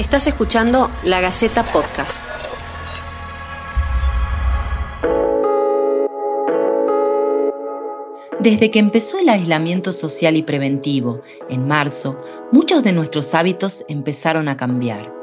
Estás escuchando La Gaceta Podcast. Desde que empezó el aislamiento social y preventivo, en marzo, muchos de nuestros hábitos empezaron a cambiar.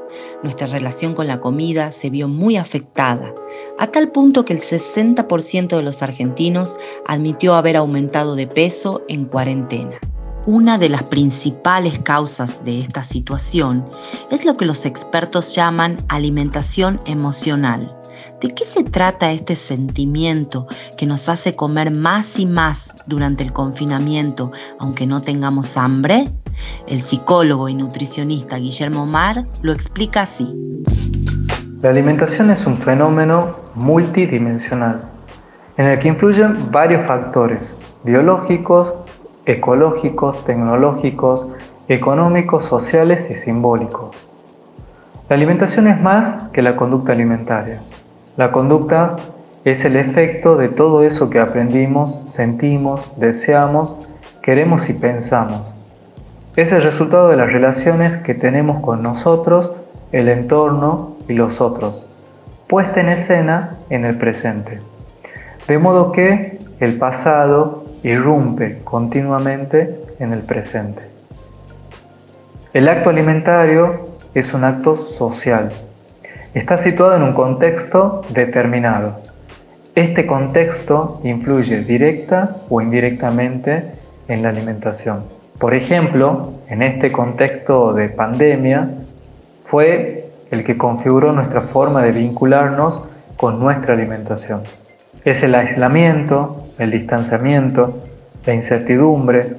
Nuestra relación con la comida se vio muy afectada, a tal punto que el 60% de los argentinos admitió haber aumentado de peso en cuarentena. Una de las principales causas de esta situación es lo que los expertos llaman alimentación emocional. ¿De qué se trata este sentimiento que nos hace comer más y más durante el confinamiento aunque no tengamos hambre? El psicólogo y nutricionista Guillermo Mar lo explica así. La alimentación es un fenómeno multidimensional en el que influyen varios factores biológicos, ecológicos, tecnológicos, económicos, sociales y simbólicos. La alimentación es más que la conducta alimentaria. La conducta es el efecto de todo eso que aprendimos, sentimos, deseamos, queremos y pensamos. Es el resultado de las relaciones que tenemos con nosotros, el entorno y los otros, puesta en escena en el presente. De modo que el pasado irrumpe continuamente en el presente. El acto alimentario es un acto social. Está situado en un contexto determinado. Este contexto influye directa o indirectamente en la alimentación. Por ejemplo, en este contexto de pandemia, fue el que configuró nuestra forma de vincularnos con nuestra alimentación. Es el aislamiento, el distanciamiento, la incertidumbre,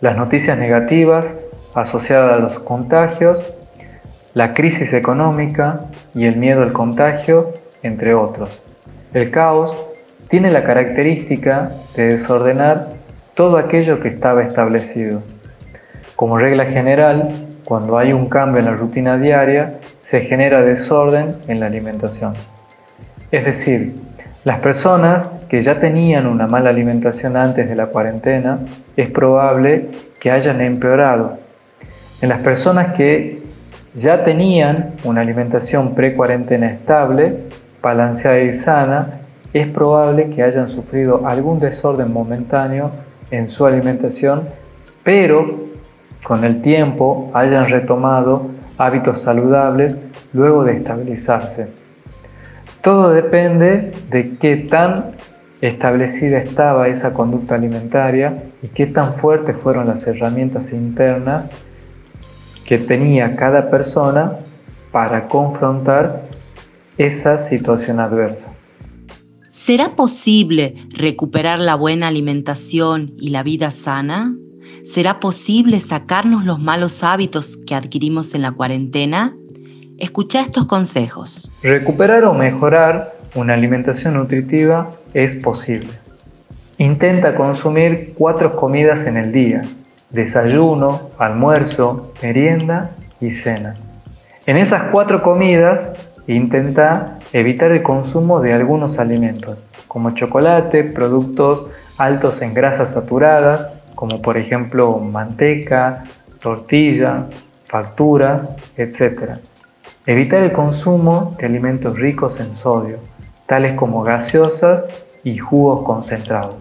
las noticias negativas asociadas a los contagios, la crisis económica y el miedo al contagio, entre otros. El caos tiene la característica de desordenar todo aquello que estaba establecido. Como regla general, cuando hay un cambio en la rutina diaria, se genera desorden en la alimentación. Es decir, las personas que ya tenían una mala alimentación antes de la cuarentena es probable que hayan empeorado. En las personas que ya tenían una alimentación pre-cuarentena estable, balanceada y sana, es probable que hayan sufrido algún desorden momentáneo en su alimentación, pero con el tiempo hayan retomado hábitos saludables luego de estabilizarse. Todo depende de qué tan establecida estaba esa conducta alimentaria y qué tan fuertes fueron las herramientas internas que tenía cada persona para confrontar esa situación adversa. ¿Será posible recuperar la buena alimentación y la vida sana? ¿Será posible sacarnos los malos hábitos que adquirimos en la cuarentena? Escucha estos consejos. Recuperar o mejorar una alimentación nutritiva es posible. Intenta consumir cuatro comidas en el día, desayuno, almuerzo, merienda y cena. En esas cuatro comidas intenta evitar el consumo de algunos alimentos, como chocolate, productos altos en grasas saturadas, como por ejemplo manteca, tortilla, facturas, etc. Evitar el consumo de alimentos ricos en sodio, tales como gaseosas y jugos concentrados.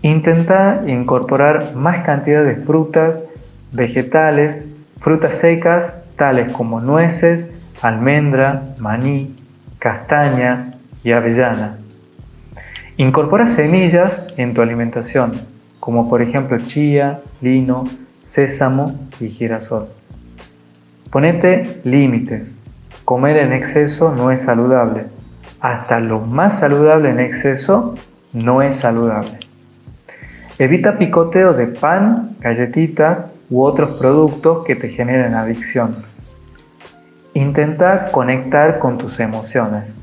Intenta incorporar más cantidad de frutas, vegetales, frutas secas, tales como nueces, almendra, maní, castaña y avellana. Incorpora semillas en tu alimentación, como por ejemplo chía, lino, sésamo y girasol. Ponete límites. Comer en exceso no es saludable. Hasta lo más saludable en exceso no es saludable. Evita picoteo de pan, galletitas u otros productos que te generen adicción. Intenta conectar con tus emociones.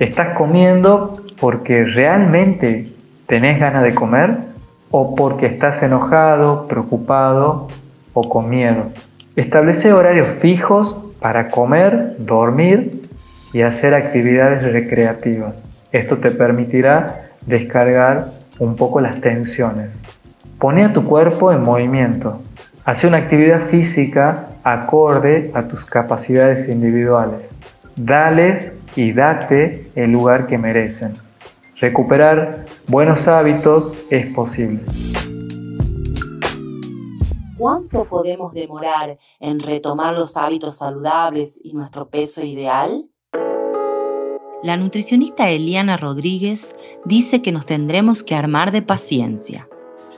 ¿Estás comiendo porque realmente tenés ganas de comer o porque estás enojado, preocupado o con miedo? Establece horarios fijos para comer, dormir y hacer actividades recreativas. Esto te permitirá descargar un poco las tensiones. Pone a tu cuerpo en movimiento. Hace una actividad física acorde a tus capacidades individuales. Dales y date el lugar que merecen. Recuperar buenos hábitos es posible. ¿Cuánto podemos demorar en retomar los hábitos saludables y nuestro peso ideal? La nutricionista Eliana Rodríguez dice que nos tendremos que armar de paciencia.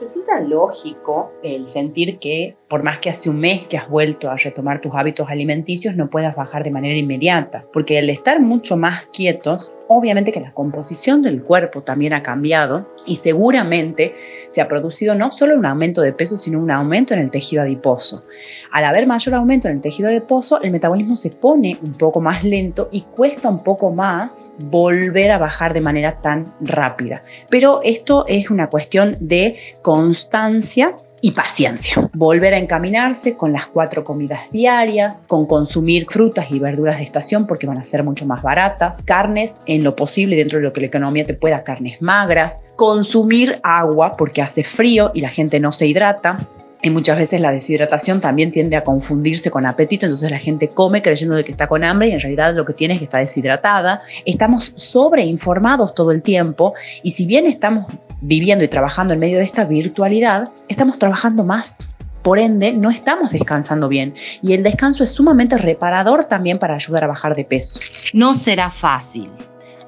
Resulta lógico el sentir que por más que hace un mes que has vuelto a retomar tus hábitos alimenticios, no puedas bajar de manera inmediata, porque el estar mucho más quietos, obviamente que la composición del cuerpo también ha cambiado y seguramente se ha producido no solo un aumento de peso, sino un aumento en el tejido adiposo. Al haber mayor aumento en el tejido adiposo, el metabolismo se pone un poco más lento y cuesta un poco más volver a bajar de manera tan rápida. Pero esto es una cuestión de constancia y paciencia. Volver a encaminarse con las cuatro comidas diarias, con consumir frutas y verduras de estación porque van a ser mucho más baratas, carnes en lo posible dentro de lo que la economía te pueda, carnes magras, consumir agua porque hace frío y la gente no se hidrata, y muchas veces la deshidratación también tiende a confundirse con apetito, entonces la gente come creyendo de que está con hambre y en realidad lo que tiene es que está deshidratada. Estamos sobreinformados todo el tiempo y si bien estamos viviendo y trabajando en medio de esta virtualidad, estamos trabajando más. Por ende, no estamos descansando bien y el descanso es sumamente reparador también para ayudar a bajar de peso. No será fácil.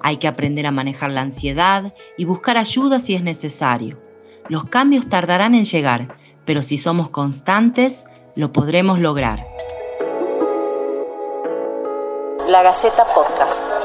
Hay que aprender a manejar la ansiedad y buscar ayuda si es necesario. Los cambios tardarán en llegar, pero si somos constantes, lo podremos lograr. La Gaceta Podcast.